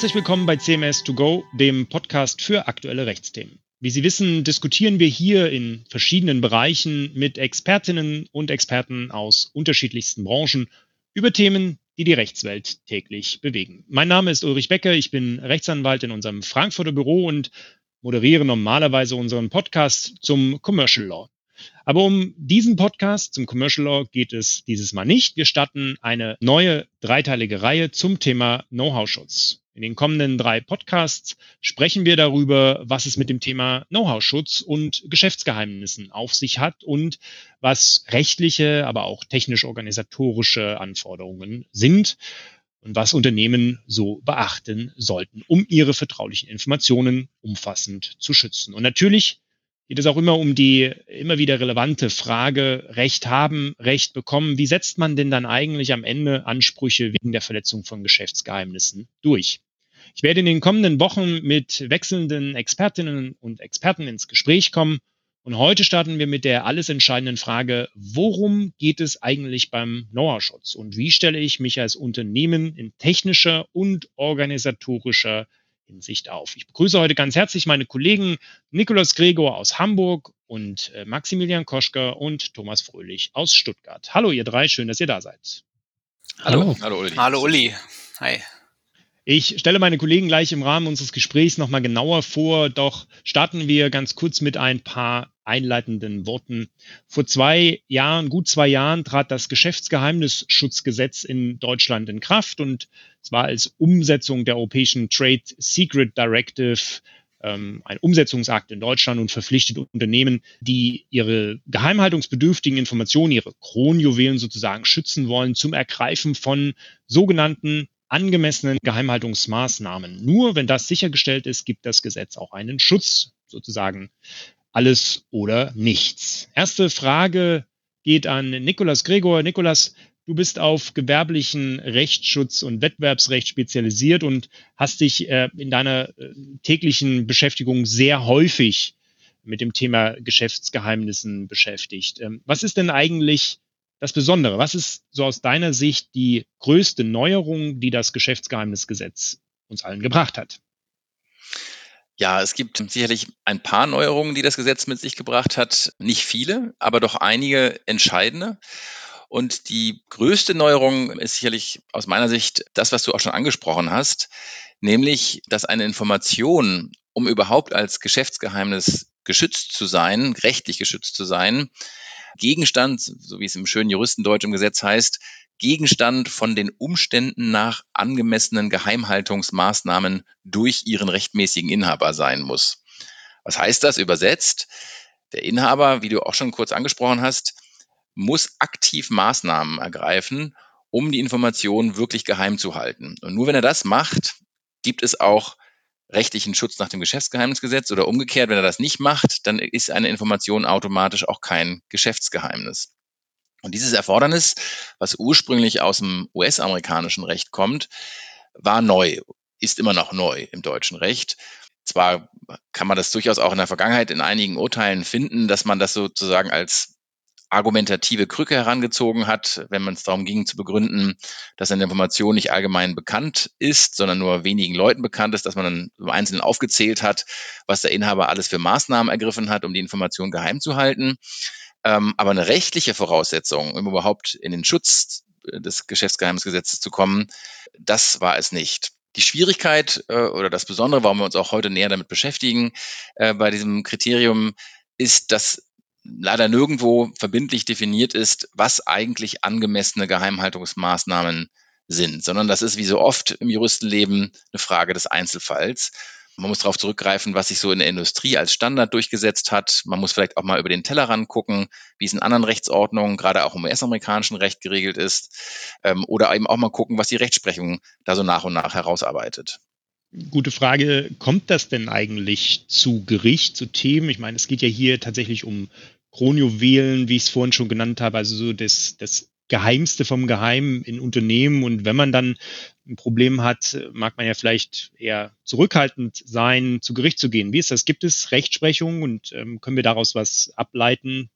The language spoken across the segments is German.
Herzlich willkommen bei CMS 2 Go, dem Podcast für aktuelle Rechtsthemen. Wie Sie wissen, diskutieren wir hier in verschiedenen Bereichen mit Expertinnen und Experten aus unterschiedlichsten Branchen über Themen, die die Rechtswelt täglich bewegen. Mein Name ist Ulrich Becker, ich bin Rechtsanwalt in unserem Frankfurter Büro und moderiere normalerweise unseren Podcast zum Commercial Law. Aber um diesen Podcast zum Commercial Law geht es dieses Mal nicht. Wir starten eine neue dreiteilige Reihe zum Thema Know-how-Schutz. In den kommenden drei Podcasts sprechen wir darüber, was es mit dem Thema Know-how-Schutz und Geschäftsgeheimnissen auf sich hat und was rechtliche, aber auch technisch-organisatorische Anforderungen sind und was Unternehmen so beachten sollten, um ihre vertraulichen Informationen umfassend zu schützen. Und natürlich geht es auch immer um die immer wieder relevante Frage, Recht haben, Recht bekommen. Wie setzt man denn dann eigentlich am Ende Ansprüche wegen der Verletzung von Geschäftsgeheimnissen durch? Ich werde in den kommenden Wochen mit wechselnden Expertinnen und Experten ins Gespräch kommen. Und heute starten wir mit der alles entscheidenden Frage, worum geht es eigentlich beim Know-how-Schutz und wie stelle ich mich als Unternehmen in technischer und organisatorischer Hinsicht auf. Ich begrüße heute ganz herzlich meine Kollegen Nikolaus Gregor aus Hamburg und äh, Maximilian Koschker und Thomas Fröhlich aus Stuttgart. Hallo ihr drei, schön, dass ihr da seid. Hallo. Hallo Uli. Hallo Uli. Hi. Ich stelle meine Kollegen gleich im Rahmen unseres Gesprächs nochmal genauer vor, doch starten wir ganz kurz mit ein paar einleitenden Worten. Vor zwei Jahren, gut zwei Jahren, trat das Geschäftsgeheimnisschutzgesetz in Deutschland in Kraft und zwar als Umsetzung der europäischen Trade Secret Directive ähm, ein Umsetzungsakt in Deutschland und verpflichtet Unternehmen, die ihre geheimhaltungsbedürftigen Informationen, ihre Kronjuwelen sozusagen schützen wollen, zum Ergreifen von sogenannten angemessenen Geheimhaltungsmaßnahmen. Nur wenn das sichergestellt ist, gibt das Gesetz auch einen Schutz, sozusagen alles oder nichts. Erste Frage geht an Nikolas Gregor. Nikolas, du bist auf gewerblichen Rechtsschutz und Wettbewerbsrecht spezialisiert und hast dich äh, in deiner äh, täglichen Beschäftigung sehr häufig mit dem Thema Geschäftsgeheimnissen beschäftigt. Ähm, was ist denn eigentlich das Besondere? Was ist so aus deiner Sicht die größte Neuerung, die das Geschäftsgeheimnisgesetz uns allen gebracht hat? Ja, es gibt sicherlich ein paar Neuerungen, die das Gesetz mit sich gebracht hat. Nicht viele, aber doch einige entscheidende. Und die größte Neuerung ist sicherlich aus meiner Sicht das, was du auch schon angesprochen hast, nämlich, dass eine Information, um überhaupt als Geschäftsgeheimnis geschützt zu sein, rechtlich geschützt zu sein, Gegenstand, so wie es im schönen Juristendeutsch im Gesetz heißt, Gegenstand von den Umständen nach angemessenen Geheimhaltungsmaßnahmen durch ihren rechtmäßigen Inhaber sein muss. Was heißt das übersetzt? Der Inhaber, wie du auch schon kurz angesprochen hast, muss aktiv Maßnahmen ergreifen, um die Informationen wirklich geheim zu halten. Und nur wenn er das macht, gibt es auch rechtlichen Schutz nach dem Geschäftsgeheimnisgesetz oder umgekehrt, wenn er das nicht macht, dann ist eine Information automatisch auch kein Geschäftsgeheimnis. Und dieses Erfordernis, was ursprünglich aus dem US-amerikanischen Recht kommt, war neu, ist immer noch neu im deutschen Recht. Zwar kann man das durchaus auch in der Vergangenheit in einigen Urteilen finden, dass man das sozusagen als argumentative Krücke herangezogen hat, wenn man es darum ging zu begründen, dass eine Information nicht allgemein bekannt ist, sondern nur wenigen Leuten bekannt ist, dass man dann im Einzelnen aufgezählt hat, was der Inhaber alles für Maßnahmen ergriffen hat, um die Information geheim zu halten. Ähm, aber eine rechtliche Voraussetzung, um überhaupt in den Schutz des Geschäftsgeheimnisgesetzes zu kommen, das war es nicht. Die Schwierigkeit äh, oder das Besondere, warum wir uns auch heute näher damit beschäftigen, äh, bei diesem Kriterium, ist, dass leider nirgendwo verbindlich definiert ist, was eigentlich angemessene Geheimhaltungsmaßnahmen sind, sondern das ist wie so oft im Juristenleben eine Frage des Einzelfalls. Man muss darauf zurückgreifen, was sich so in der Industrie als Standard durchgesetzt hat. Man muss vielleicht auch mal über den Tellerrand gucken, wie es in anderen Rechtsordnungen, gerade auch im US-amerikanischen Recht geregelt ist. Ähm, oder eben auch mal gucken, was die Rechtsprechung da so nach und nach herausarbeitet. Gute Frage. Kommt das denn eigentlich zu Gericht, zu Themen? Ich meine, es geht ja hier tatsächlich um Kronjuwelen, wie ich es vorhin schon genannt habe, also so das, das Geheimste vom Geheimen in Unternehmen. Und wenn man dann ein Problem hat, mag man ja vielleicht eher zurückhaltend sein, zu Gericht zu gehen. Wie ist das? Gibt es Rechtsprechung und ähm, können wir daraus was ableiten?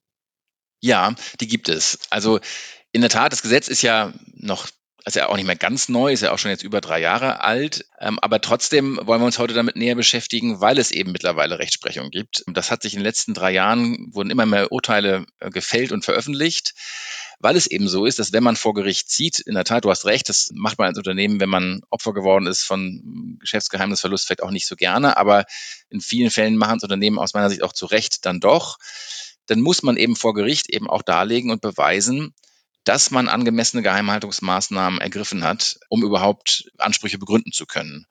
Ja, die gibt es. Also in der Tat, das Gesetz ist ja noch ist ja auch nicht mehr ganz neu, ist ja auch schon jetzt über drei Jahre alt. Ähm, aber trotzdem wollen wir uns heute damit näher beschäftigen, weil es eben mittlerweile Rechtsprechung gibt. Das hat sich in den letzten drei Jahren, wurden immer mehr Urteile äh, gefällt und veröffentlicht weil es eben so ist, dass wenn man vor Gericht zieht, in der Tat, du hast recht, das macht man als Unternehmen, wenn man Opfer geworden ist von Geschäftsgeheimnisverlust, vielleicht auch nicht so gerne, aber in vielen Fällen machen es Unternehmen aus meiner Sicht auch zu Recht dann doch, dann muss man eben vor Gericht eben auch darlegen und beweisen, dass man angemessene Geheimhaltungsmaßnahmen ergriffen hat, um überhaupt Ansprüche begründen zu können.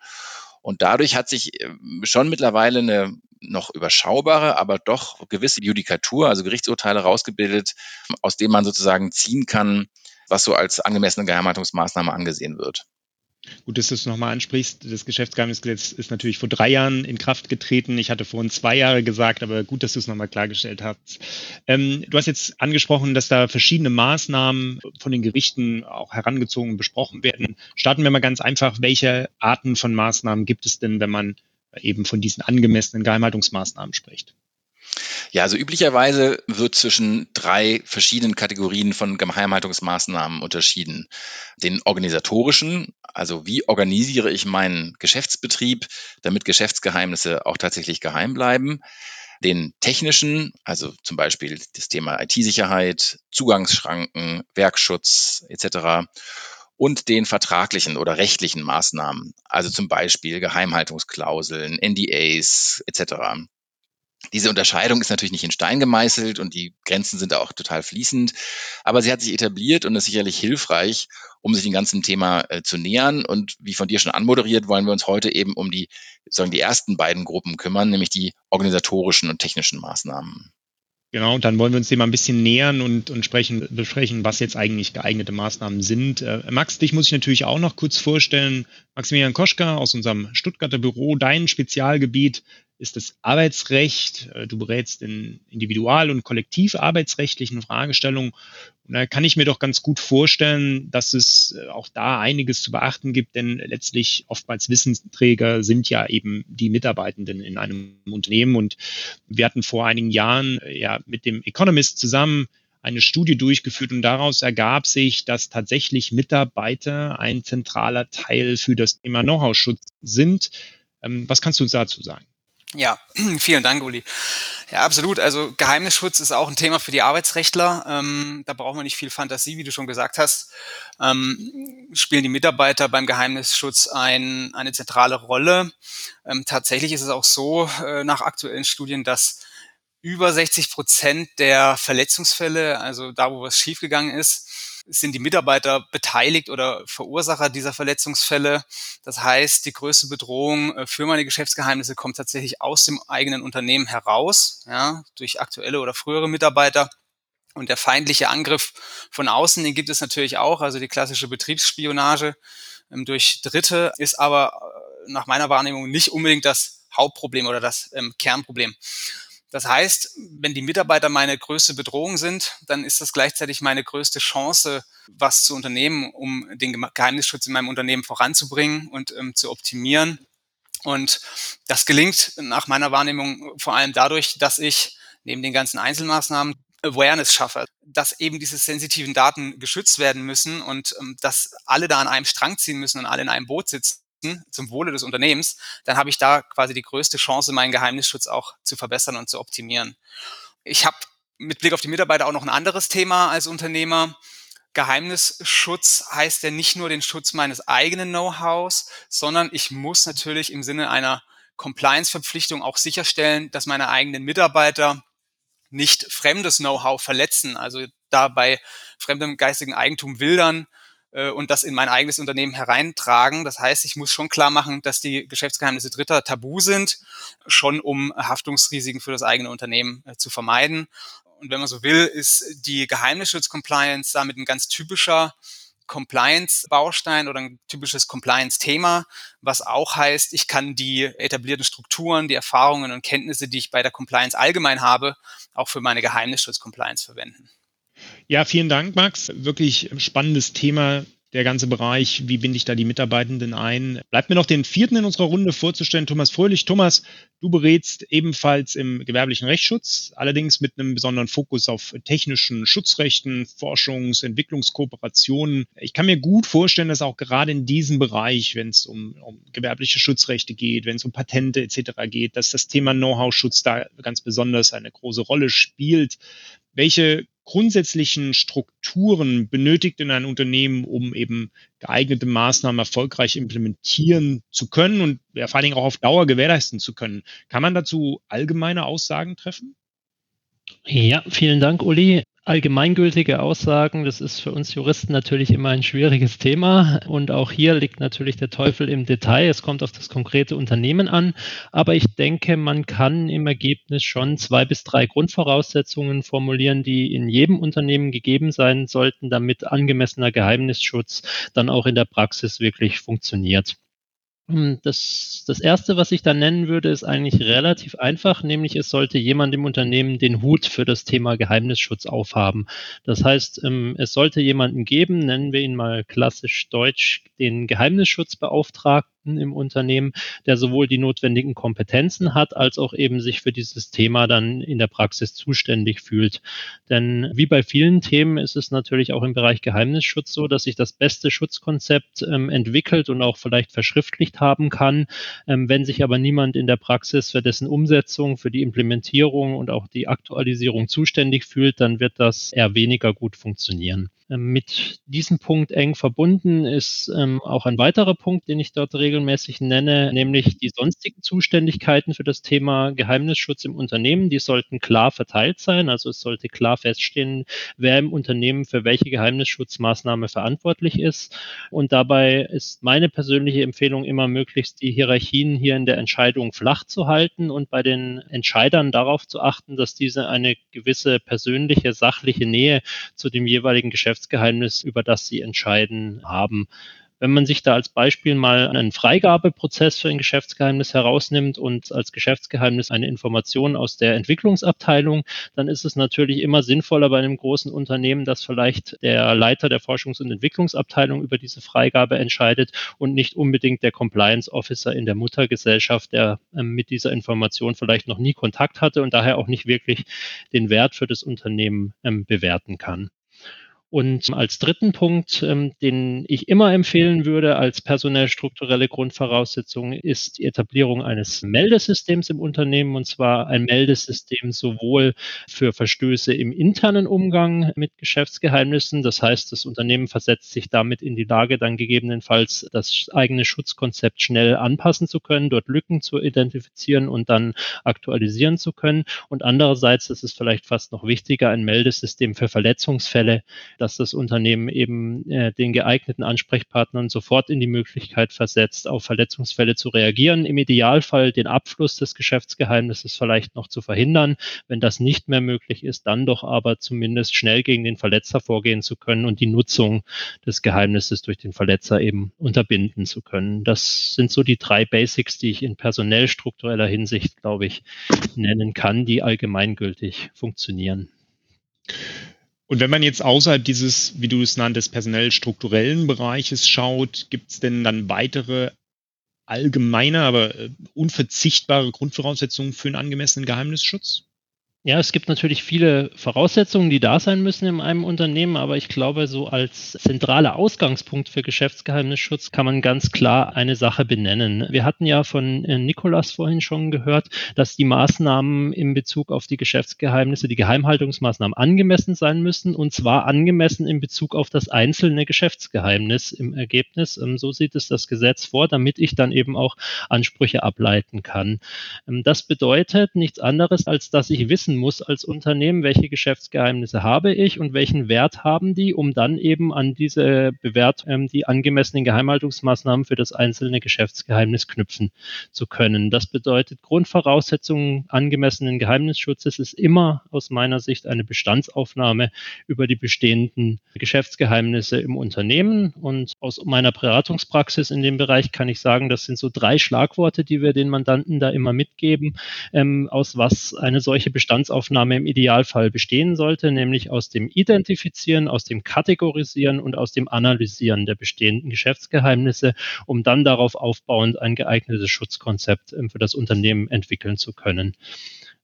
Und dadurch hat sich äh, schon mittlerweile eine noch überschaubare, aber doch gewisse Judikatur, also Gerichtsurteile rausgebildet, aus denen man sozusagen ziehen kann, was so als angemessene Geheimhaltungsmaßnahme angesehen wird. Gut, dass du es nochmal ansprichst. Das Geschäftsgeheimnisgesetz ist natürlich vor drei Jahren in Kraft getreten. Ich hatte vorhin zwei Jahre gesagt, aber gut, dass du es nochmal klargestellt hast. Ähm, du hast jetzt angesprochen, dass da verschiedene Maßnahmen von den Gerichten auch herangezogen und besprochen werden. Starten wir mal ganz einfach. Welche Arten von Maßnahmen gibt es denn, wenn man eben von diesen angemessenen Geheimhaltungsmaßnahmen spricht. Ja, also üblicherweise wird zwischen drei verschiedenen Kategorien von Geheimhaltungsmaßnahmen unterschieden. Den organisatorischen, also wie organisiere ich meinen Geschäftsbetrieb, damit Geschäftsgeheimnisse auch tatsächlich geheim bleiben. Den technischen, also zum Beispiel das Thema IT-Sicherheit, Zugangsschranken, Werkschutz etc und den vertraglichen oder rechtlichen Maßnahmen, also zum Beispiel Geheimhaltungsklauseln, NDAs etc. Diese Unterscheidung ist natürlich nicht in Stein gemeißelt und die Grenzen sind auch total fließend, aber sie hat sich etabliert und ist sicherlich hilfreich, um sich dem ganzen Thema äh, zu nähern. Und wie von dir schon anmoderiert, wollen wir uns heute eben um die, sagen, die ersten beiden Gruppen kümmern, nämlich die organisatorischen und technischen Maßnahmen. Genau, und dann wollen wir uns dem mal ein bisschen nähern und, und sprechen, besprechen, was jetzt eigentlich geeignete Maßnahmen sind. Äh, Max, dich muss ich natürlich auch noch kurz vorstellen. Maximilian Koschka aus unserem Stuttgarter Büro, dein Spezialgebiet ist das Arbeitsrecht. Äh, du berätst in individual- und kollektivarbeitsrechtlichen Fragestellungen. Und da kann ich mir doch ganz gut vorstellen, dass es äh, auch da einiges zu beachten gibt, denn letztlich oftmals Wissensträger sind ja eben die Mitarbeitenden in einem Unternehmen. Und wir hatten vor einigen Jahren äh, ja mit dem Economist zusammen eine Studie durchgeführt und daraus ergab sich, dass tatsächlich Mitarbeiter ein zentraler Teil für das Thema Know-how-Schutz sind. Ähm, was kannst du dazu sagen? Ja, vielen Dank, Uli. Ja, absolut. Also Geheimnisschutz ist auch ein Thema für die Arbeitsrechtler. Ähm, da braucht man nicht viel Fantasie, wie du schon gesagt hast. Ähm, spielen die Mitarbeiter beim Geheimnisschutz ein, eine zentrale Rolle. Ähm, tatsächlich ist es auch so, äh, nach aktuellen Studien, dass über 60 Prozent der Verletzungsfälle, also da, wo was schiefgegangen ist, sind die Mitarbeiter beteiligt oder Verursacher dieser Verletzungsfälle. Das heißt, die größte Bedrohung äh, für meine Geschäftsgeheimnisse kommt tatsächlich aus dem eigenen Unternehmen heraus, ja, durch aktuelle oder frühere Mitarbeiter. Und der feindliche Angriff von außen, den gibt es natürlich auch, also die klassische Betriebsspionage ähm, durch Dritte ist aber äh, nach meiner Wahrnehmung nicht unbedingt das Hauptproblem oder das ähm, Kernproblem. Das heißt, wenn die Mitarbeiter meine größte Bedrohung sind, dann ist das gleichzeitig meine größte Chance, was zu unternehmen, um den Geheimnisschutz in meinem Unternehmen voranzubringen und ähm, zu optimieren. Und das gelingt nach meiner Wahrnehmung vor allem dadurch, dass ich neben den ganzen Einzelmaßnahmen Awareness schaffe, dass eben diese sensitiven Daten geschützt werden müssen und ähm, dass alle da an einem Strang ziehen müssen und alle in einem Boot sitzen zum Wohle des Unternehmens, dann habe ich da quasi die größte Chance, meinen Geheimnisschutz auch zu verbessern und zu optimieren. Ich habe mit Blick auf die Mitarbeiter auch noch ein anderes Thema als Unternehmer. Geheimnisschutz heißt ja nicht nur den Schutz meines eigenen Know-hows, sondern ich muss natürlich im Sinne einer Compliance-Verpflichtung auch sicherstellen, dass meine eigenen Mitarbeiter nicht fremdes Know-how verletzen, also dabei fremdem geistigen Eigentum wildern äh, und das in mein eigenes Unternehmen hereintragen. Das heißt, ich muss schon klar machen, dass die Geschäftsgeheimnisse Dritter tabu sind, schon um Haftungsrisiken für das eigene Unternehmen äh, zu vermeiden. Und wenn man so will, ist die Geheimnisschutz-Compliance damit ein ganz typischer Compliance-Baustein oder ein typisches Compliance-Thema, was auch heißt, ich kann die etablierten Strukturen, die Erfahrungen und Kenntnisse, die ich bei der Compliance allgemein habe, auch für meine Geheimnisschutz-Compliance verwenden. Ja, vielen Dank, Max. Wirklich spannendes Thema. der ganze Bereich, wie binde ich da die Mitarbeitenden ein? Bleibt mir noch den vierten in unserer Runde vorzustellen, Thomas Fröhlich. Thomas, du berätst ebenfalls im gewerblichen Rechtsschutz, allerdings mit einem besonderen Fokus auf technischen Schutzrechten, Forschungs-, Entwicklungskooperationen. Ich kann mir gut vorstellen, dass auch gerade in diesem Bereich, wenn es um, um gewerbliche Schutzrechte geht, wenn es um Patente etc. geht, dass das Thema Know-how-Schutz da ganz besonders eine große Rolle spielt. Welche grundsätzlichen Strukturen benötigt in ein Unternehmen, um eben geeignete Maßnahmen erfolgreich implementieren zu können und ja, vor allen Dingen auch auf Dauer gewährleisten zu können. Kann man dazu allgemeine Aussagen treffen? Ja, vielen Dank, Uli allgemeingültige Aussagen, das ist für uns Juristen natürlich immer ein schwieriges Thema. Und auch hier liegt natürlich der Teufel im Detail. Es kommt auf das konkrete Unternehmen an. Aber ich denke, man kann im Ergebnis schon zwei bis drei Grundvoraussetzungen formulieren, die in jedem Unternehmen gegeben sein sollten, damit angemessener Geheimnisschutz dann auch in der Praxis wirklich funktioniert. Hm, das, das erste, was ich da nennen würde, ist eigentlich relativ einfach, nämlich es sollte jemand im Unternehmen den Hut für das Thema Geheimnisschutz aufhaben. Das heißt, ähm, es sollte jemanden geben, nennen wir ihn mal klassisch deutsch, den Geheimnisschutzbeauftragten im Unternehmen, der sowohl die notwendigen Kompetenzen hat, als auch eben sich für dieses Thema dann in der Praxis zuständig fühlt. Denn wie bei vielen Themen ist es natürlich auch im Bereich Geheimnisschutz so, dass sich das beste Schutzkonzept ähm, entwickelt und auch vielleicht verschriftlicht haben kann. Ähm, wenn sich aber niemand in der Praxis für dessen Umsetzung, für die Implementierung und auch die Aktualisierung zuständig fühlt, dann wird das eher weniger gut funktionieren. Ähm, mit diesem Punkt eng verbunden ist ähm, auch ein weiterer Punkt, den ich dort regelmäßig nenne, nämlich die sonstigen Zuständigkeiten für das Thema Geheimnisschutz im Unternehmen. Die sollten klar verteilt sein. Also es sollte klar feststehen, wer im Unternehmen für welche Geheimnisschutzmaßnahme verantwortlich ist. Und dabei ist meine persönliche Empfehlung immer möglichst die Hierarchien hier in der Entscheidung flach zu halten und bei den Entscheidern darauf zu achten, dass diese eine gewisse persönliche, sachliche Nähe zu dem jeweiligen Geschäftsgeheimnis Geschäftsgeheimnis, über das sie entscheiden, haben. Wenn man sich da als Beispiel mal einen Freigabeprozess für ein Geschäftsgeheimnis herausnimmt und als Geschäftsgeheimnis eine Information aus der Entwicklungsabteilung, dann ist es natürlich immer sinnvoller bei einem großen Unternehmen, dass vielleicht der Leiter der Forschungs- und Entwicklungsabteilung über diese Freigabe entscheidet und nicht unbedingt der Compliance Officer in der Muttergesellschaft, der ähm, mit dieser Information vielleicht noch nie Kontakt hatte und daher auch nicht wirklich den Wert für das Unternehmen ähm, bewerten kann. Und als dritten Punkt, ähm, den ich immer empfehlen würde als personell strukturelle Grundvoraussetzung, ist die Etablierung eines Meldesystems im Unternehmen und zwar ein Meldesystem sowohl für Verstöße im internen Umgang mit Geschäftsgeheimnissen. Das heißt, das Unternehmen versetzt sich damit in die Lage, dann gegebenenfalls das eigene Schutzkonzept schnell anpassen zu können, dort Lücken zu identifizieren und dann aktualisieren zu können. Und andererseits, das ist vielleicht fast noch wichtiger, ein Meldesystem für Verletzungsfälle dass das Unternehmen eben äh, den geeigneten Ansprechpartnern sofort in die Möglichkeit versetzt, auf Verletzungsfälle zu reagieren, im Idealfall den Abschluss des Geschäftsgeheimnisses vielleicht noch zu verhindern. Wenn das nicht mehr möglich ist, dann doch aber zumindest schnell gegen den Verletzer vorgehen zu können und die Nutzung des Geheimnisses durch den Verletzer eben unterbinden zu können. Das sind so die drei Basics, die ich in personell struktureller Hinsicht, glaube ich, nennen kann, die allgemeingültig funktionieren. Und wenn man jetzt außerhalb dieses, wie du es nanntest, personell strukturellen Bereiches schaut, gibt es denn dann weitere allgemeine, aber äh, unverzichtbare Grundvoraussetzungen für einen angemessenen Geheimnisschutz? Ja, es gibt natürlich viele Voraussetzungen, die da sein müssen in einem Unternehmen, aber ich glaube, so als zentraler Ausgangspunkt für Geschäftsgeheimnisschutz kann man ganz klar eine Sache benennen. Wir hatten ja von äh, Nikolas vorhin schon gehört, dass die Maßnahmen in Bezug auf die Geschäftsgeheimnisse, die Geheimhaltungsmaßnahmen angemessen sein müssen und zwar angemessen in Bezug auf das einzelne Geschäftsgeheimnis im Ergebnis. Ähm, so sieht es das Gesetz vor, damit ich dann eben auch Ansprüche ableiten kann. Ähm, das bedeutet nichts anderes, als dass ich wissen wissen muss als Unternehmen, welche Geschäftsgeheimnisse habe ich und welchen Wert haben die, um dann eben an diese Bewertung ähm, die angemessenen Geheimhaltungsmaßnahmen für das einzelne Geschäftsgeheimnis knüpfen zu können. Das bedeutet, Grundvoraussetzungen angemessenen Geheimnisschutzes ist immer aus meiner Sicht eine Bestandsaufnahme über die bestehenden Geschäftsgeheimnisse im Unternehmen. Und aus meiner Beratungspraxis in dem Bereich kann ich sagen, das sind so drei Schlagworte, die wir den Mandanten da immer mitgeben, ähm, aus was eine solche Bestandsaufnahme Bestandsaufnahme im Idealfall bestehen sollte, nämlich aus dem Identifizieren, aus dem Kategorisieren und aus dem Analysieren der bestehenden Geschäftsgeheimnisse, um dann darauf aufbauend ein geeignetes Schutzkonzept ähm, für das Unternehmen entwickeln zu können.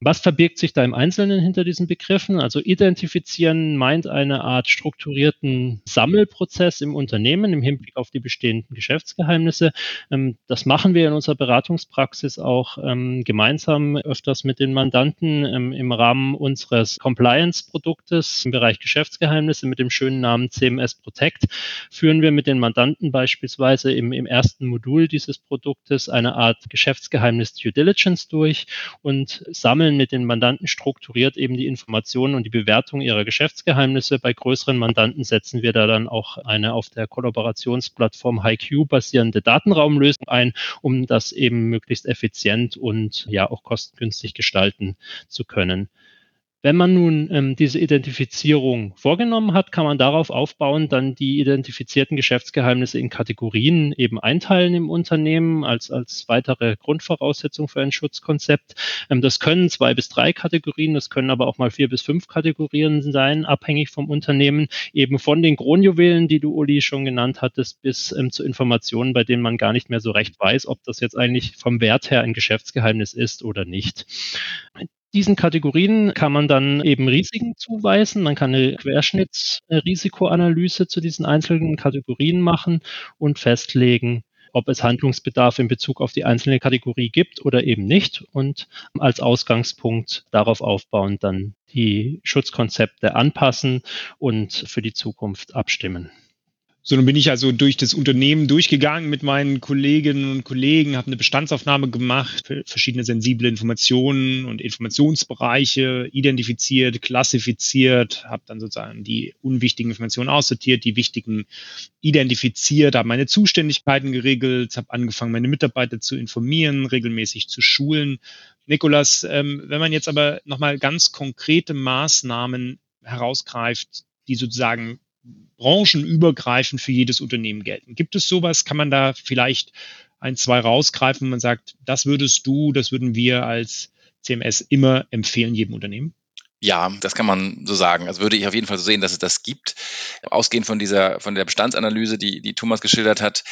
Was verbirgt sich da im Einzelnen hinter diesen Begriffen? Also identifizieren meint eine Art strukturierten Sammelprozess im Unternehmen im Hinblick auf die bestehenden Geschäftsgeheimnisse. Ähm, das machen wir in unserer Beratungspraxis auch ähm, gemeinsam öfters mit den Mandanten ähm, im Rahmen unseres Compliance-Produktes im Bereich Geschäftsgeheimnisse mit dem schönen Namen CMS Protect. Führen wir mit den Mandanten beispielsweise im, im ersten Modul dieses Produktes eine Art Geschäftsgeheimnis Due Diligence durch und sammeln sammeln mit den Mandanten strukturiert eben die Informationen und die Bewertung ihrer Geschäftsgeheimnisse. Bei größeren Mandanten setzen wir da dann auch eine auf der Kollaborationsplattform HiQ basierende Datenraumlösung ein, um das eben möglichst effizient und ja auch kostengünstig gestalten zu können. Wenn man nun ähm, diese Identifizierung vorgenommen hat, kann man darauf aufbauen, dann die identifizierten Geschäftsgeheimnisse in Kategorien eben einteilen im Unternehmen als, als weitere Grundvoraussetzung für ein Schutzkonzept. Ähm, das können zwei bis drei Kategorien, das können aber auch mal vier bis fünf Kategorien sein, abhängig vom Unternehmen, eben von den Kronjuwelen, die du, Uli, schon genannt hattest, bis ähm, zu Informationen, bei denen man gar nicht mehr so recht weiß, ob das jetzt eigentlich vom Wert her ein Geschäftsgeheimnis ist oder nicht. Diesen Kategorien kann man dann eben Risiken zuweisen. Man kann eine Querschnittsrisikoanalyse zu diesen einzelnen Kategorien machen und festlegen, ob es Handlungsbedarf in Bezug auf die einzelne Kategorie gibt oder eben nicht und als Ausgangspunkt darauf aufbauend dann die Schutzkonzepte anpassen und für die Zukunft abstimmen. So, nun bin ich also durch das Unternehmen durchgegangen mit meinen Kolleginnen und Kollegen, habe eine Bestandsaufnahme gemacht, verschiedene sensible Informationen und Informationsbereiche identifiziert, klassifiziert, habe dann sozusagen die unwichtigen Informationen aussortiert, die wichtigen identifiziert, habe meine Zuständigkeiten geregelt, habe angefangen, meine Mitarbeiter zu informieren, regelmäßig zu schulen. Nikolas, ähm, wenn man jetzt aber nochmal ganz konkrete Maßnahmen herausgreift, die sozusagen branchenübergreifend für jedes Unternehmen gelten. Gibt es sowas? Kann man da vielleicht ein, zwei rausgreifen, und man sagt, das würdest du, das würden wir als CMS immer empfehlen, jedem Unternehmen? Ja, das kann man so sagen. Also würde ich auf jeden Fall so sehen, dass es das gibt. Ausgehend von dieser, von der Bestandsanalyse, die, die Thomas geschildert hat.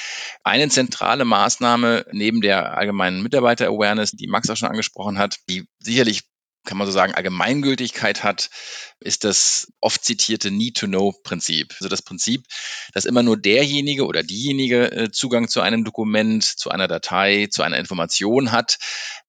Eine zentrale Maßnahme neben der allgemeinen Mitarbeiter-Awareness, die Max auch schon angesprochen hat, die sicherlich kann man so sagen, Allgemeingültigkeit hat, ist das oft zitierte Need-to-Know-Prinzip. Also das Prinzip, dass immer nur derjenige oder diejenige äh, Zugang zu einem Dokument, zu einer Datei, zu einer Information hat,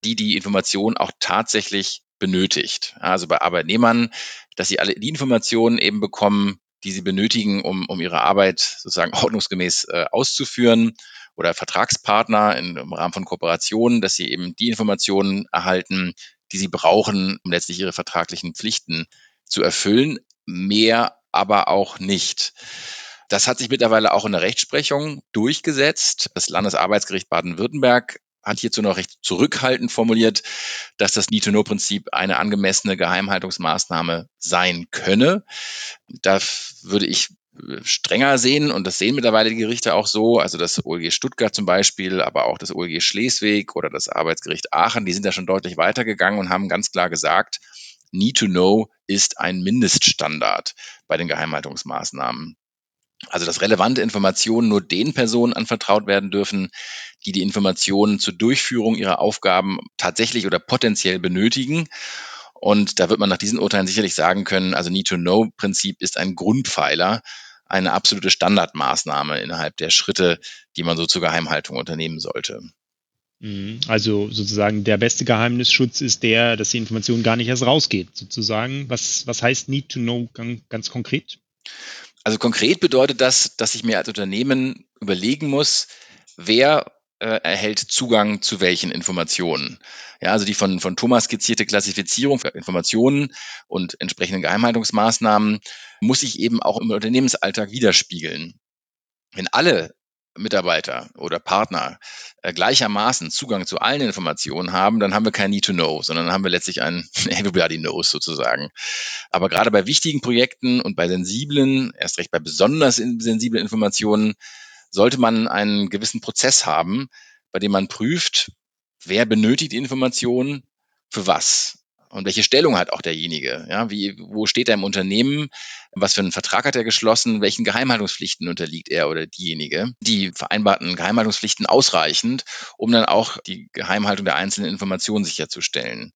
die die Information auch tatsächlich benötigt. Also bei Arbeitnehmern, dass sie alle die Informationen eben bekommen, die sie benötigen, um, um ihre Arbeit sozusagen ordnungsgemäß äh, auszuführen oder Vertragspartner in, im Rahmen von Kooperationen, dass sie eben die Informationen erhalten, die sie brauchen, um letztlich ihre vertraglichen Pflichten zu erfüllen. Mehr aber auch nicht. Das hat sich mittlerweile auch in der Rechtsprechung durchgesetzt. Das Landesarbeitsgericht Baden-Württemberg hat hierzu noch recht zurückhaltend formuliert, dass das Need-to-Know-Prinzip eine angemessene Geheimhaltungsmaßnahme sein könne. Da würde ich strenger sehen und das sehen mittlerweile die Gerichte auch so, also das OLG Stuttgart zum Beispiel, aber auch das OLG Schleswig oder das Arbeitsgericht Aachen, die sind da schon deutlich weitergegangen und haben ganz klar gesagt, Need to Know ist ein Mindeststandard bei den Geheimhaltungsmaßnahmen. Also dass relevante Informationen nur den Personen anvertraut werden dürfen, die die Informationen zur Durchführung ihrer Aufgaben tatsächlich oder potenziell benötigen. Und da wird man nach diesen Urteilen sicherlich sagen können, also Need-to-Know-Prinzip ist ein Grundpfeiler eine absolute Standardmaßnahme innerhalb der Schritte, die man so zur Geheimhaltung unternehmen sollte. Mhm. Also sozusagen der beste Geheimnisschutz ist der, dass die Information gar nicht erst rausgeht, sozusagen. Was, was heißt Need to Know ganz konkret? Also konkret bedeutet das, dass ich mir als Unternehmen überlegen muss, wer äh, erhält Zugang zu welchen Informationen. Ja, also die von, von Thomas skizzierte Klassifizierung für Informationen und entsprechenden Geheimhaltungsmaßnahmen muss sich eben auch im Unternehmensalltag widerspiegeln. Wenn alle Mitarbeiter oder Partner äh, gleichermaßen Zugang zu allen Informationen haben, dann haben wir kein Need to Know, sondern haben wir letztlich ein Everybody Knows sozusagen. Aber gerade bei wichtigen Projekten und bei sensiblen, erst recht bei besonders sensiblen Informationen, sollte man einen gewissen Prozess haben, bei dem man prüft, wer benötigt Informationen für was. Und welche Stellung hat auch derjenige? Ja, wie, wo steht er im Unternehmen? Was für einen Vertrag hat er geschlossen? Welchen Geheimhaltungspflichten unterliegt er oder diejenige? Die vereinbarten Geheimhaltungspflichten ausreichend, um dann auch die Geheimhaltung der einzelnen Informationen sicherzustellen.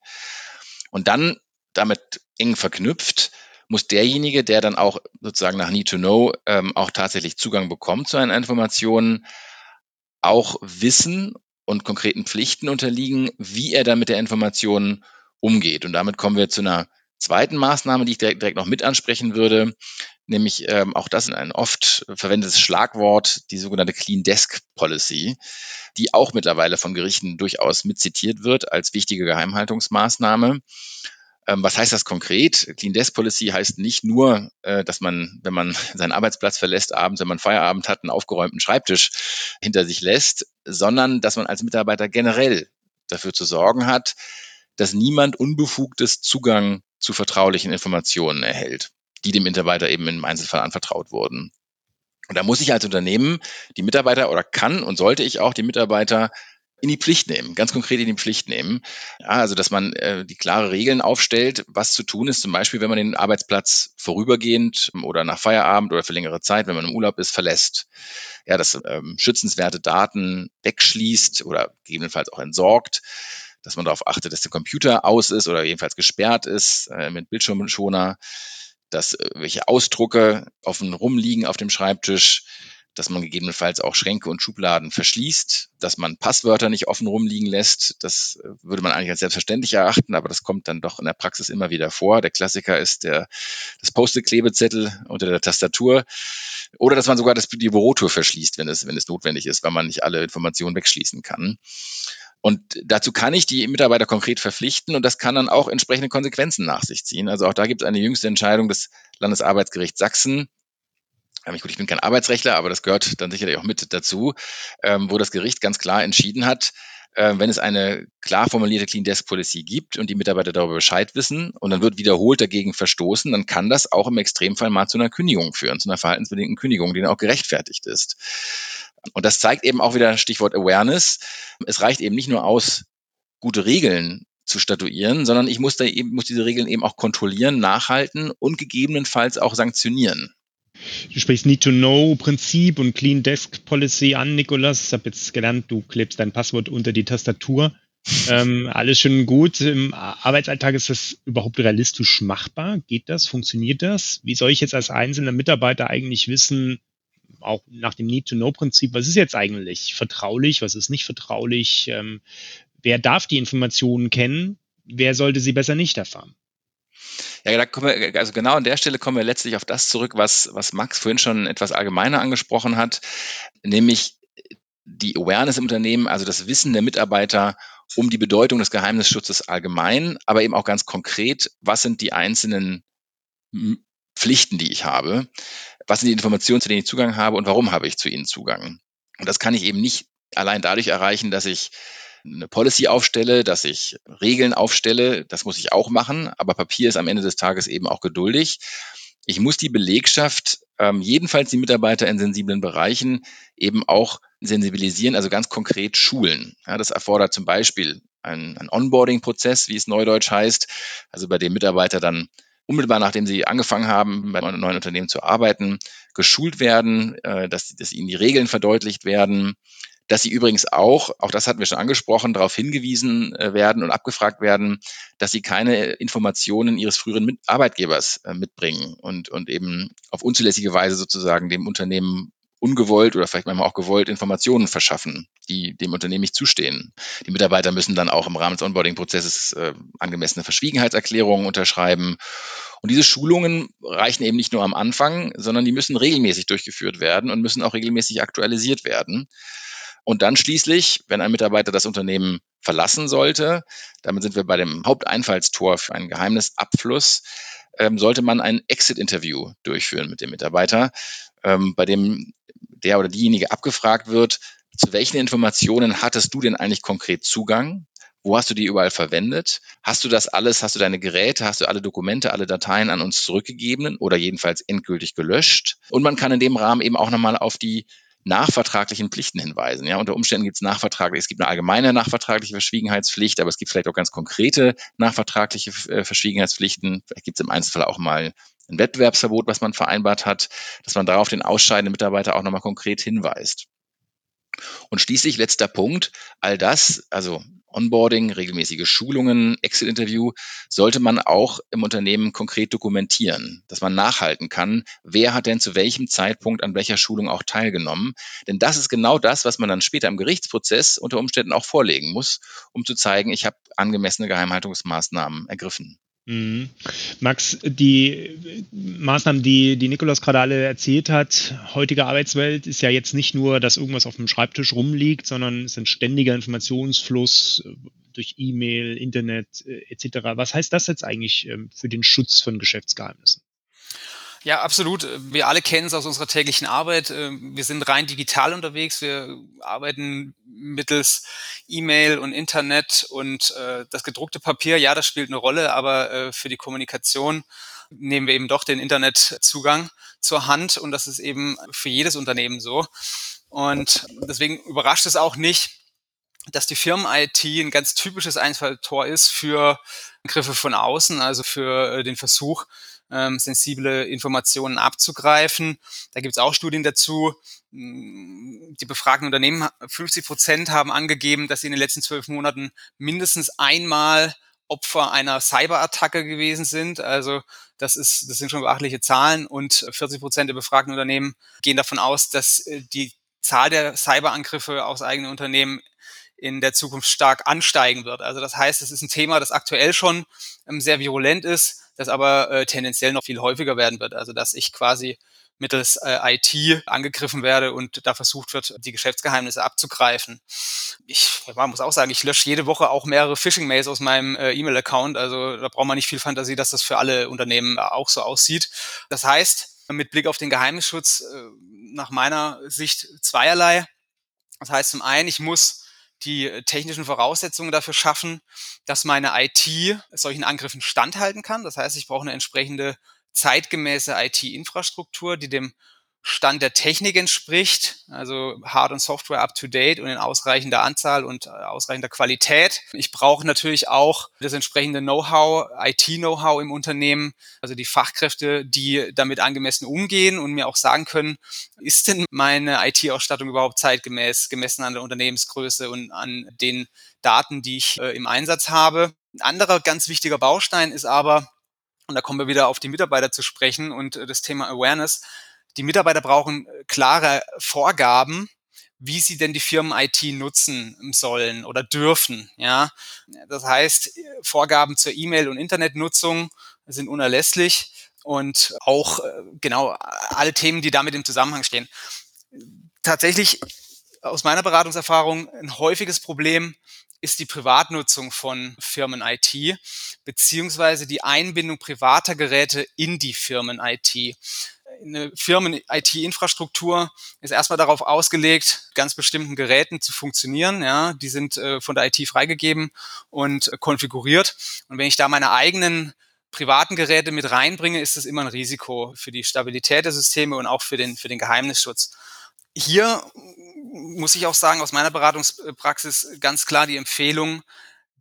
Und dann damit eng verknüpft, muss derjenige, der dann auch sozusagen nach Need to Know ähm, auch tatsächlich Zugang bekommt zu einer Information, auch wissen und konkreten Pflichten unterliegen, wie er dann mit der Information umgeht. Und damit kommen wir zu einer zweiten Maßnahme, die ich direkt, direkt noch mit ansprechen würde, nämlich ähm, auch das ist ein oft verwendetes Schlagwort, die sogenannte Clean Desk Policy, die auch mittlerweile von Gerichten durchaus mitzitiert wird als wichtige Geheimhaltungsmaßnahme. Ähm, was heißt das konkret? Clean Desk Policy heißt nicht nur, äh, dass man, wenn man seinen Arbeitsplatz verlässt, abends, wenn man Feierabend hat, einen aufgeräumten Schreibtisch hinter sich lässt, sondern dass man als Mitarbeiter generell dafür zu sorgen hat, dass niemand unbefugtes Zugang zu vertraulichen Informationen erhält, die dem Mitarbeiter eben im Einzelfall anvertraut wurden. Und da muss ich als Unternehmen die Mitarbeiter oder kann und sollte ich auch die Mitarbeiter in die Pflicht nehmen, ganz konkret in die Pflicht nehmen. Ja, also, dass man äh, die klare Regeln aufstellt, was zu tun ist, zum Beispiel, wenn man den Arbeitsplatz vorübergehend oder nach Feierabend oder für längere Zeit, wenn man im Urlaub ist, verlässt. Ja, dass ähm, schützenswerte Daten wegschließt oder gegebenenfalls auch entsorgt dass man darauf achtet, dass der Computer aus ist oder jedenfalls gesperrt ist äh, mit Bildschirmschoner, dass äh, welche Ausdrucke offen rumliegen auf dem Schreibtisch, dass man gegebenenfalls auch Schränke und Schubladen verschließt, dass man Passwörter nicht offen rumliegen lässt. Das äh, würde man eigentlich als selbstverständlich erachten, aber das kommt dann doch in der Praxis immer wieder vor. Der Klassiker ist der, das Post-it-Klebezettel unter der Tastatur oder dass man sogar das, die Bürotür verschließt, wenn es, wenn es notwendig ist, weil man nicht alle Informationen wegschließen kann. Und dazu kann ich die Mitarbeiter konkret verpflichten und das kann dann auch entsprechende Konsequenzen nach sich ziehen. Also auch da gibt es eine jüngste Entscheidung des Landesarbeitsgerichts Sachsen. Ich, gut, ich bin kein Arbeitsrechtler, aber das gehört dann sicherlich auch mit dazu, ähm, wo das Gericht ganz klar entschieden hat, äh, wenn es eine klar formulierte Clean Desk Policy gibt und die Mitarbeiter darüber Bescheid wissen und dann wird wiederholt dagegen verstoßen, dann kann das auch im Extremfall mal zu einer Kündigung führen, zu einer verhaltensbedingten Kündigung, die dann auch gerechtfertigt ist. Und das zeigt eben auch wieder Stichwort Awareness. Es reicht eben nicht nur aus, gute Regeln zu statuieren, sondern ich muss da eben, muss diese Regeln eben auch kontrollieren, nachhalten und gegebenenfalls auch sanktionieren. Du sprichst Need-to-Know-Prinzip und Clean Desk Policy an, Nikolas. Ich habe jetzt gelernt, du klebst dein Passwort unter die Tastatur. ähm, alles schön gut. Im Arbeitsalltag ist das überhaupt realistisch machbar? Geht das? Funktioniert das? Wie soll ich jetzt als einzelner Mitarbeiter eigentlich wissen, auch nach dem Need-to-Know-Prinzip, was ist jetzt eigentlich vertraulich, was ist nicht vertraulich, ähm, wer darf die Informationen kennen, wer sollte sie besser nicht erfahren? Ja, da kommen wir, also genau an der Stelle kommen wir letztlich auf das zurück, was, was Max vorhin schon etwas allgemeiner angesprochen hat, nämlich die Awareness im Unternehmen, also das Wissen der Mitarbeiter um die Bedeutung des Geheimnisschutzes allgemein, aber eben auch ganz konkret, was sind die einzelnen Pflichten, die ich habe was sind die Informationen, zu denen ich Zugang habe und warum habe ich zu ihnen Zugang. Und das kann ich eben nicht allein dadurch erreichen, dass ich eine Policy aufstelle, dass ich Regeln aufstelle. Das muss ich auch machen, aber Papier ist am Ende des Tages eben auch geduldig. Ich muss die Belegschaft, ähm, jedenfalls die Mitarbeiter in sensiblen Bereichen, eben auch sensibilisieren, also ganz konkret schulen. Ja, das erfordert zum Beispiel einen, einen Onboarding-Prozess, wie es neudeutsch heißt, also bei dem Mitarbeiter dann unmittelbar nachdem sie angefangen haben, bei einem neuen Unternehmen zu arbeiten, geschult werden, äh, dass, dass ihnen die Regeln verdeutlicht werden, dass sie übrigens auch, auch das hatten wir schon angesprochen, darauf hingewiesen äh, werden und abgefragt werden, dass sie keine Informationen ihres früheren Arbeitgebers äh, mitbringen und, und eben auf unzulässige Weise sozusagen dem Unternehmen ungewollt oder vielleicht manchmal auch gewollt Informationen verschaffen, die dem Unternehmen nicht zustehen. Die Mitarbeiter müssen dann auch im Rahmen des Onboarding-Prozesses äh, angemessene Verschwiegenheitserklärungen unterschreiben. Und diese Schulungen reichen eben nicht nur am Anfang, sondern die müssen regelmäßig durchgeführt werden und müssen auch regelmäßig aktualisiert werden. Und dann schließlich, wenn ein Mitarbeiter das Unternehmen verlassen sollte, damit sind wir bei dem Haupteinfallstor für einen Geheimnisabfluss, ähm, sollte man ein Exit-Interview durchführen mit dem Mitarbeiter, ähm, bei dem der oder diejenige abgefragt wird, zu welchen Informationen hattest du denn eigentlich konkret Zugang? Wo hast du die überall verwendet? Hast du das alles, hast du deine Geräte, hast du alle Dokumente, alle Dateien an uns zurückgegeben oder jedenfalls endgültig gelöscht? Und man kann in dem Rahmen eben auch nochmal auf die nachvertraglichen Pflichten hinweisen. Ja, unter Umständen gibt es nachvertraglich, es gibt eine allgemeine nachvertragliche Verschwiegenheitspflicht, aber es gibt vielleicht auch ganz konkrete nachvertragliche äh, Verschwiegenheitspflichten. Vielleicht gibt es im Einzelfall auch mal ein Wettbewerbsverbot, was man vereinbart hat, dass man darauf den ausscheidenden Mitarbeiter auch nochmal konkret hinweist. Und schließlich letzter Punkt, all das, also Onboarding, regelmäßige Schulungen, Exit-Interview, sollte man auch im Unternehmen konkret dokumentieren, dass man nachhalten kann, wer hat denn zu welchem Zeitpunkt an welcher Schulung auch teilgenommen. Denn das ist genau das, was man dann später im Gerichtsprozess unter Umständen auch vorlegen muss, um zu zeigen, ich habe angemessene Geheimhaltungsmaßnahmen ergriffen. Mhm. Max, die Maßnahmen, die, die Nikolaus gerade alle erzählt hat, heutige Arbeitswelt ist ja jetzt nicht nur, dass irgendwas auf dem Schreibtisch rumliegt, sondern es ist ein ständiger Informationsfluss äh, durch E-Mail, Internet äh, etc. Was heißt das jetzt eigentlich ähm, für den Schutz von Geschäftsgeheimnissen? Ja, absolut. Wir alle kennen es aus unserer täglichen Arbeit. Ähm, wir sind rein digital unterwegs. Wir arbeiten mittels E-Mail und Internet und äh, das gedruckte Papier, ja, das spielt eine Rolle, aber äh, für die Kommunikation nehmen wir eben doch den Internetzugang zur Hand und das ist eben für jedes Unternehmen so. Und deswegen überrascht es auch nicht, dass die Firmen-IT ein ganz typisches Einfalltor ist für Angriffe von außen, also für äh, den Versuch, ähm, sensible Informationen abzugreifen. Da gibt es auch Studien dazu. Mm, die befragten Unternehmen, 50 Prozent haben angegeben, dass sie in den letzten zwölf Monaten mindestens einmal Opfer einer Cyberattacke gewesen sind. Also das ist, das sind schon beachtliche Zahlen und 40 Prozent der befragten Unternehmen gehen davon aus, dass äh, die Zahl der Cyberangriffe aus eigenen Unternehmen in der Zukunft stark ansteigen wird. Also das heißt, es ist ein Thema, das aktuell schon ähm, sehr virulent ist, das aber äh, tendenziell noch viel häufiger werden wird. Also dass ich quasi mittels äh, IT angegriffen werde und da versucht wird, die Geschäftsgeheimnisse abzugreifen. Ich man muss auch sagen, ich lösche jede Woche auch mehrere Phishing-Mails aus meinem äh, E-Mail-Account. Also da braucht man nicht viel Fantasie, dass das für alle Unternehmen auch so aussieht. Das heißt, mit Blick auf den Geheimnisschutz äh, nach meiner Sicht zweierlei. Das heißt zum einen, ich muss die äh, technischen Voraussetzungen dafür schaffen, dass meine IT solchen Angriffen standhalten kann. Das heißt, ich brauche eine entsprechende zeitgemäße IT-Infrastruktur, die dem Stand der Technik entspricht, also Hard- und Software up-to-date und in ausreichender Anzahl und äh, ausreichender Qualität. Ich brauche natürlich auch das entsprechende Know-how, IT-Know-how im Unternehmen, also die Fachkräfte, die damit angemessen umgehen und mir auch sagen können, ist denn meine IT-Ausstattung überhaupt zeitgemäß, gemessen an der Unternehmensgröße und an den Daten, die ich äh, im Einsatz habe. Ein anderer ganz wichtiger Baustein ist aber, und da kommen wir wieder auf die Mitarbeiter zu sprechen und äh, das Thema Awareness, die Mitarbeiter brauchen äh, klare Vorgaben, wie sie denn die Firmen-IT nutzen sollen oder dürfen. Ja, das heißt, Vorgaben zur E-Mail- und Internetnutzung sind unerlässlich und auch äh, genau alle Themen, die damit im Zusammenhang stehen. Tatsächlich aus meiner Beratungserfahrung ein häufiges Problem ist die Privatnutzung von Firmen-IT beziehungsweise die Einbindung privater Geräte in die Firmen-IT eine Firmen-IT-Infrastruktur ist erstmal darauf ausgelegt, ganz bestimmten Geräten zu funktionieren. Ja, die sind äh, von der IT freigegeben und äh, konfiguriert. Und wenn ich da meine eigenen privaten Geräte mit reinbringe, ist das immer ein Risiko für die Stabilität der Systeme und auch für den, für den Geheimnisschutz. Hier muss ich auch sagen, aus meiner Beratungspraxis ganz klar die Empfehlung,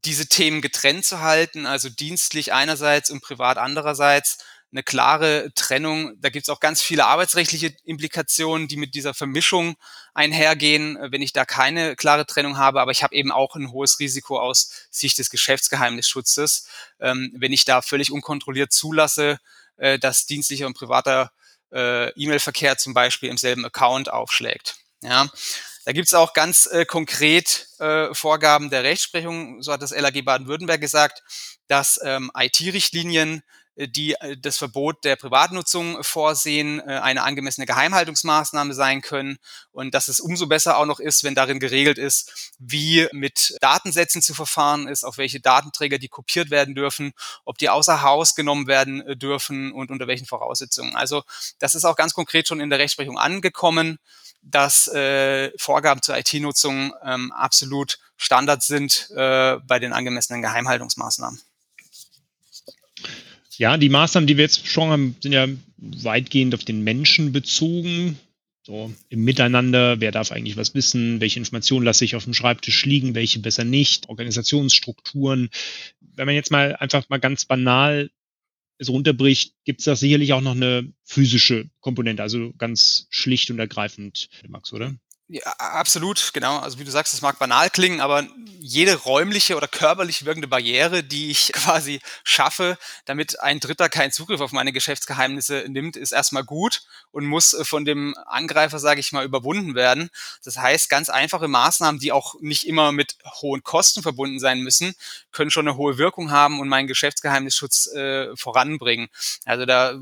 diese Themen getrennt zu halten, also dienstlich einerseits und privat andererseits, eine klare Trennung. Da gibt es auch ganz viele arbeitsrechtliche Implikationen, die mit dieser Vermischung einhergehen, äh, wenn ich da keine klare Trennung habe. Aber ich habe eben auch ein hohes Risiko aus Sicht des Geschäftsgeheimnisschutzes, ähm, wenn ich da völlig unkontrolliert zulasse, äh, dass dienstlicher und privater äh, E-Mail-Verkehr zum Beispiel im selben Account aufschlägt. Ja. Da gibt es auch ganz äh, konkret äh, Vorgaben der Rechtsprechung, so hat das LAG Baden-Württemberg gesagt, dass ähm, IT-Richtlinien die äh, das Verbot der Privatnutzung vorsehen, äh, eine angemessene Geheimhaltungsmaßnahme sein können und dass es umso besser auch noch ist, wenn darin geregelt ist, wie mit Datensätzen zu verfahren ist, auf welche Datenträger die kopiert werden dürfen, ob die außer Haus genommen werden dürfen und unter welchen Voraussetzungen. Also das ist auch ganz konkret schon in der Rechtsprechung angekommen, dass äh, Vorgaben zur IT-Nutzung ähm, absolut Standard sind äh, bei den angemessenen Geheimhaltungsmaßnahmen. Ja, die Maßnahmen, die wir jetzt schon haben, sind ja weitgehend auf den Menschen bezogen. So im Miteinander, wer darf eigentlich was wissen, welche Informationen lasse ich auf dem Schreibtisch liegen, welche besser nicht, Organisationsstrukturen. Wenn man jetzt mal einfach mal ganz banal es runterbricht, gibt es da sicherlich auch noch eine physische Komponente, also ganz schlicht und ergreifend, Max, oder? Ja, absolut, genau. Also wie du sagst, das mag banal klingen, aber jede räumliche oder körperlich wirkende Barriere, die ich quasi schaffe, damit ein Dritter keinen Zugriff auf meine Geschäftsgeheimnisse nimmt, ist erstmal gut und muss äh, von dem Angreifer, sage ich mal, überwunden werden. Das heißt, ganz einfache Maßnahmen, die auch nicht immer mit hohen Kosten verbunden sein müssen, können schon eine hohe Wirkung haben und meinen Geschäftsgeheimnisschutz äh, voranbringen. Also da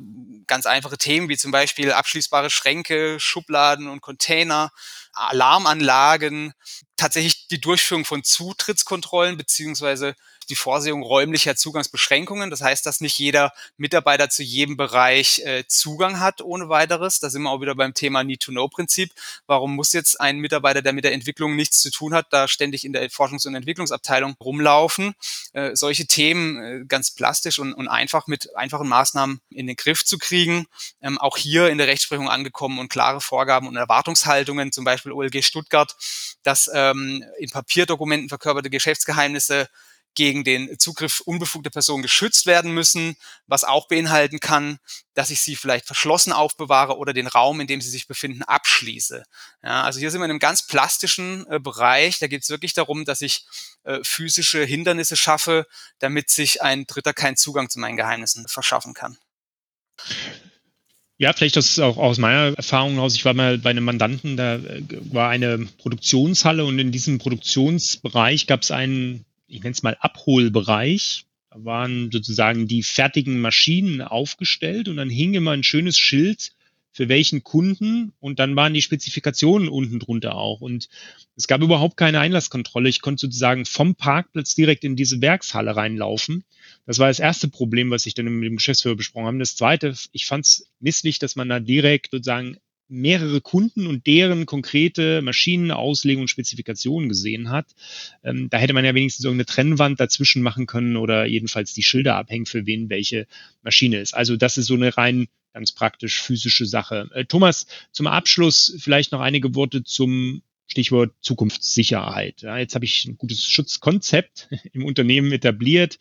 ganz einfache Themen wie zum Beispiel abschließbare Schränke, Schubladen und Container, Alarmanlagen, tatsächlich die Durchführung von Zutrittskontrollen beziehungsweise die Vorsehung räumlicher Zugangsbeschränkungen. Das heißt, dass nicht jeder Mitarbeiter zu jedem Bereich äh, Zugang hat ohne weiteres. Da sind wir auch wieder beim Thema Need-to-Know-Prinzip. Warum muss jetzt ein Mitarbeiter, der mit der Entwicklung nichts zu tun hat, da ständig in der Forschungs- und Entwicklungsabteilung rumlaufen? Äh, solche Themen äh, ganz plastisch und, und, einfach mit einfachen Maßnahmen in den Griff zu kriegen. Ähm, auch hier in der Rechtsprechung angekommen und klare Vorgaben und Erwartungshaltungen, zum Beispiel OLG Stuttgart, dass ähm, in Papierdokumenten verkörperte Geschäftsgeheimnisse gegen den Zugriff unbefugter Personen geschützt werden müssen, was auch beinhalten kann, dass ich sie vielleicht verschlossen aufbewahre oder den Raum, in dem sie sich befinden, abschließe. Ja, also hier sind wir in einem ganz plastischen äh, Bereich. Da geht es wirklich darum, dass ich äh, physische Hindernisse schaffe, damit sich ein Dritter keinen Zugang zu meinen Geheimnissen verschaffen kann. Ja, vielleicht das ist auch aus meiner Erfahrung heraus. Ich war mal bei einem Mandanten, da äh, war eine Produktionshalle und in diesem Produktionsbereich gab es einen ich nenne es mal Abholbereich. Da waren sozusagen die fertigen Maschinen aufgestellt und dann hing immer ein schönes Schild für welchen Kunden und dann waren die Spezifikationen unten drunter auch. Und es gab überhaupt keine Einlasskontrolle. Ich konnte sozusagen vom Parkplatz direkt in diese Werkshalle reinlaufen. Das war das erste Problem, was ich dann mit dem Geschäftsführer besprochen habe. Das zweite, ich fand es misslich, dass man da direkt sozusagen mehrere Kunden und deren konkrete Maschinenauslegung und Spezifikationen gesehen hat. Ähm, da hätte man ja wenigstens irgendeine Trennwand dazwischen machen können oder jedenfalls die Schilder abhängen, für wen welche Maschine ist. Also das ist so eine rein ganz praktisch physische Sache. Äh, Thomas, zum Abschluss vielleicht noch einige Worte zum Stichwort Zukunftssicherheit. Ja, jetzt habe ich ein gutes Schutzkonzept im Unternehmen etabliert.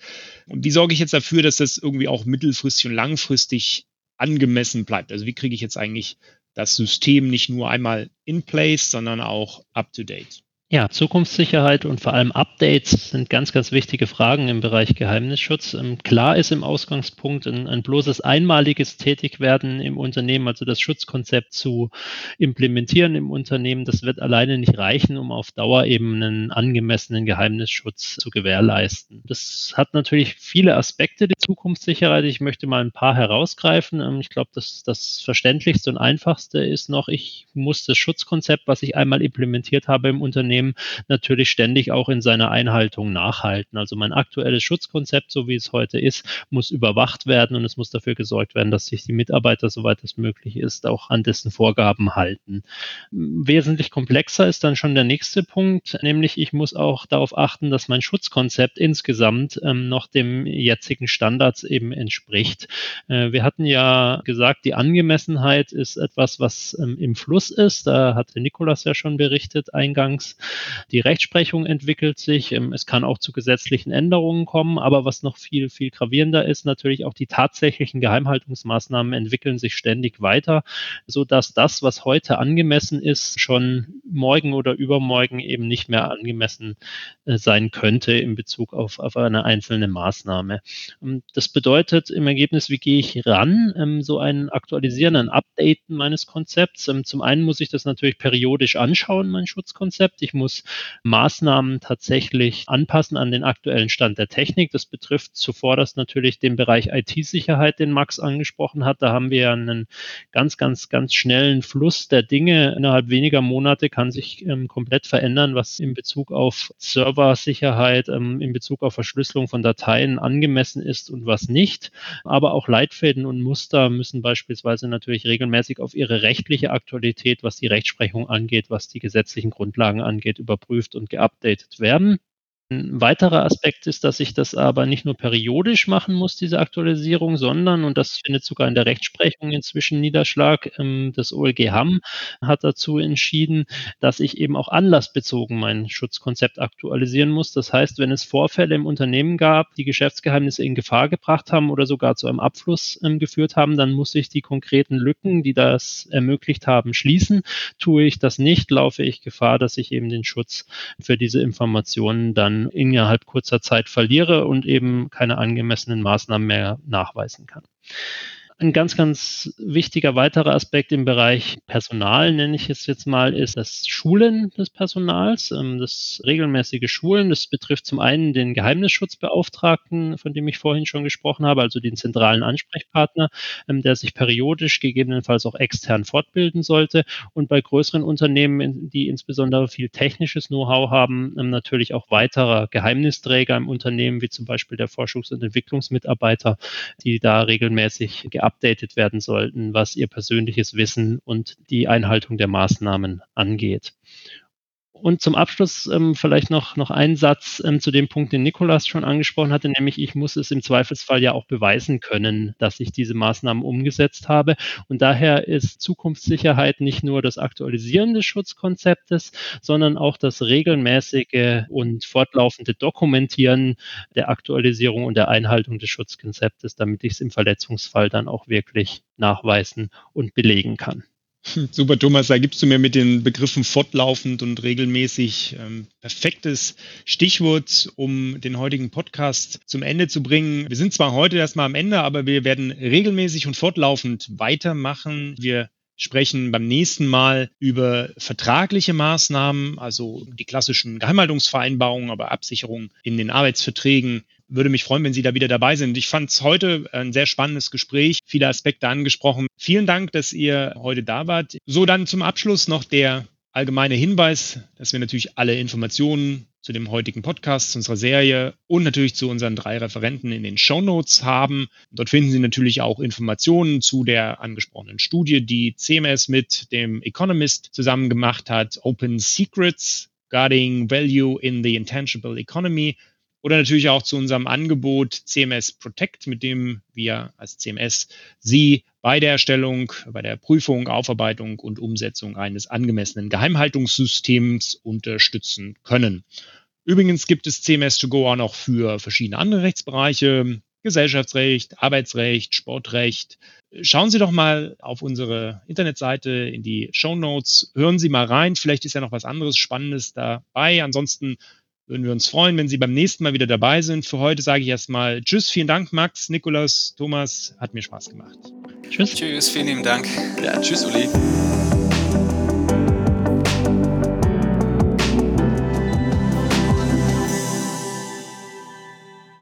Und wie sorge ich jetzt dafür, dass das irgendwie auch mittelfristig und langfristig angemessen bleibt? Also wie kriege ich jetzt eigentlich das System nicht nur einmal in place, sondern auch up to date. Ja, Zukunftssicherheit und vor allem Updates sind ganz, ganz wichtige Fragen im Bereich Geheimnisschutz. Ähm, klar ist im Ausgangspunkt ein, ein, bloßes einmaliges Tätigwerden im Unternehmen, also das Schutzkonzept zu implementieren im Unternehmen, das wird alleine nicht reichen, um auf Dauer eben einen angemessenen Geheimnisschutz zu gewährleisten. Das hat natürlich viele Aspekte, die Zukunftssicherheit. Ich möchte mal ein paar herausgreifen. Ähm, ich glaube, dass das verständlichste und einfachste ist noch, ich muss das Schutzkonzept, was ich einmal implementiert habe im Unternehmen, Unternehmen natürlich ständig auch in seiner Einhaltung nachhalten. Also mein aktuelles Schutzkonzept, so wie es heute ist, muss überwacht werden und es muss dafür gesorgt werden, dass sich die Mitarbeiter, soweit es möglich ist, auch an dessen Vorgaben halten. Wesentlich komplexer ist dann schon der nächste Punkt, nämlich ich muss auch darauf achten, dass mein Schutzkonzept insgesamt ähm, noch dem jetzigen Standards eben entspricht. Äh, wir hatten ja gesagt, die Angemessenheit ist etwas, was ähm, im Fluss ist. Da hatte Nikolas ja schon berichtet eingangs. Die Rechtsprechung entwickelt sich. Ähm, es kann auch zu gesetzlichen Änderungen kommen. Aber was noch viel, viel gravierender ist, natürlich auch die tatsächlichen Geheimhaltungsmaßnahmen entwickeln sich ständig weiter, sodass das, was heute angemessen ist, schon morgen oder übermorgen eben nicht mehr angemessen äh, sein könnte in Bezug auf, auf eine einzelne Maßnahme. Ähm, das bedeutet im Ergebnis, wie gehe ich ran? Ähm, so ein Aktualisieren, ein Updaten meines Konzepts. Zum einen muss ich das natürlich periodisch anschauen, mein Schutzkonzept. Ich muss Maßnahmen tatsächlich anpassen an den aktuellen Stand der Technik. Das betrifft zuvorderst natürlich den Bereich IT-Sicherheit, den Max angesprochen hat. Da haben wir ja einen ganz, ganz, ganz schnellen Fluss der Dinge. Innerhalb weniger Monate kann sich ähm, komplett verändern, was in Bezug auf Serversicherheit, ähm, in Bezug auf Verschlüsselung von Dateien angemessen ist und was nicht. Aber auch Leitfäden und Muster müssen beispielsweise natürlich regelmäßig auf ihre rechtliche Aktualität, was die Rechtsprechung angeht, was die gesetzlichen Grundlagen angeht, angeht, überprüft und geupdatet werden. Ein weiterer Aspekt ist, dass ich das aber nicht nur periodisch machen muss, diese Aktualisierung, sondern, und das findet sogar in der Rechtsprechung inzwischen Niederschlag, ähm, das OLG Hamm hat dazu entschieden, dass ich eben auch anlassbezogen mein Schutzkonzept aktualisieren muss. Das heißt, wenn es Vorfälle im Unternehmen gab, die Geschäftsgeheimnisse in Gefahr gebracht haben oder sogar zu einem Abfluss ähm, geführt haben, dann muss ich die konkreten Lücken, die das ermöglicht haben, schließen. Tue ich das nicht, laufe ich Gefahr, dass ich eben den Schutz für diese Informationen dann innerhalb kurzer Zeit verliere und eben keine angemessenen Maßnahmen mehr nachweisen kann. Ein ganz, ganz wichtiger weiterer Aspekt im Bereich Personal, nenne ich es jetzt mal, ist das Schulen des Personals, ähm, das regelmäßige Schulen. Das betrifft zum einen den Geheimnisschutzbeauftragten, von dem ich vorhin schon gesprochen habe, also den zentralen Ansprechpartner, ähm, der sich periodisch gegebenenfalls auch extern fortbilden sollte. Und bei größeren Unternehmen, die insbesondere viel technisches Know-how haben, ähm, natürlich auch weiterer Geheimnisträger im Unternehmen, wie zum Beispiel der Forschungs- und Entwicklungsmitarbeiter, die da regelmäßig gearbeitet geupdatet werden sollten, was ihr persönliches Wissen und die Einhaltung der Maßnahmen angeht. Und zum Abschluss ähm, vielleicht noch, noch ein Satz ähm, zu dem Punkt, den Nikolas schon angesprochen hatte, nämlich ich muss es im Zweifelsfall ja auch beweisen können, dass ich diese Maßnahmen umgesetzt habe. Und daher ist Zukunftssicherheit nicht nur das Aktualisieren des Schutzkonzeptes, sondern auch das regelmäßige und fortlaufende Dokumentieren der Aktualisierung und der Einhaltung des Schutzkonzeptes, damit ich es im Verletzungsfall dann auch wirklich nachweisen und belegen kann. Super, Thomas, da gibst du mir mit den Begriffen fortlaufend und regelmäßig ähm, perfektes Stichwort, um den heutigen Podcast zum Ende zu bringen. Wir sind zwar heute erstmal am Ende, aber wir werden regelmäßig und fortlaufend weitermachen. Wir sprechen beim nächsten Mal über vertragliche Maßnahmen, also die klassischen Geheimhaltungsvereinbarungen, aber Absicherungen in den Arbeitsverträgen, würde mich freuen, wenn Sie da wieder dabei sind. Ich fand es heute ein sehr spannendes Gespräch, viele Aspekte angesprochen. Vielen Dank, dass ihr heute da wart. So, dann zum Abschluss noch der allgemeine Hinweis, dass wir natürlich alle Informationen zu dem heutigen Podcast, zu unserer Serie und natürlich zu unseren drei Referenten in den Show Notes haben. Dort finden Sie natürlich auch Informationen zu der angesprochenen Studie, die CMS mit dem Economist zusammen gemacht hat, Open Secrets Guarding Value in the Intangible Economy oder natürlich auch zu unserem Angebot CMS Protect, mit dem wir als CMS Sie bei der Erstellung, bei der Prüfung, Aufarbeitung und Umsetzung eines angemessenen Geheimhaltungssystems unterstützen können. Übrigens gibt es CMS to go auch noch für verschiedene andere Rechtsbereiche, Gesellschaftsrecht, Arbeitsrecht, Sportrecht. Schauen Sie doch mal auf unsere Internetseite in die Show Notes. Hören Sie mal rein. Vielleicht ist ja noch was anderes Spannendes dabei. Ansonsten würden wir uns freuen, wenn Sie beim nächsten Mal wieder dabei sind. Für heute sage ich erstmal Tschüss, vielen Dank, Max, Nikolas, Thomas, hat mir Spaß gemacht. Tschüss. Tschüss, vielen lieben Dank. Ja, tschüss, Uli.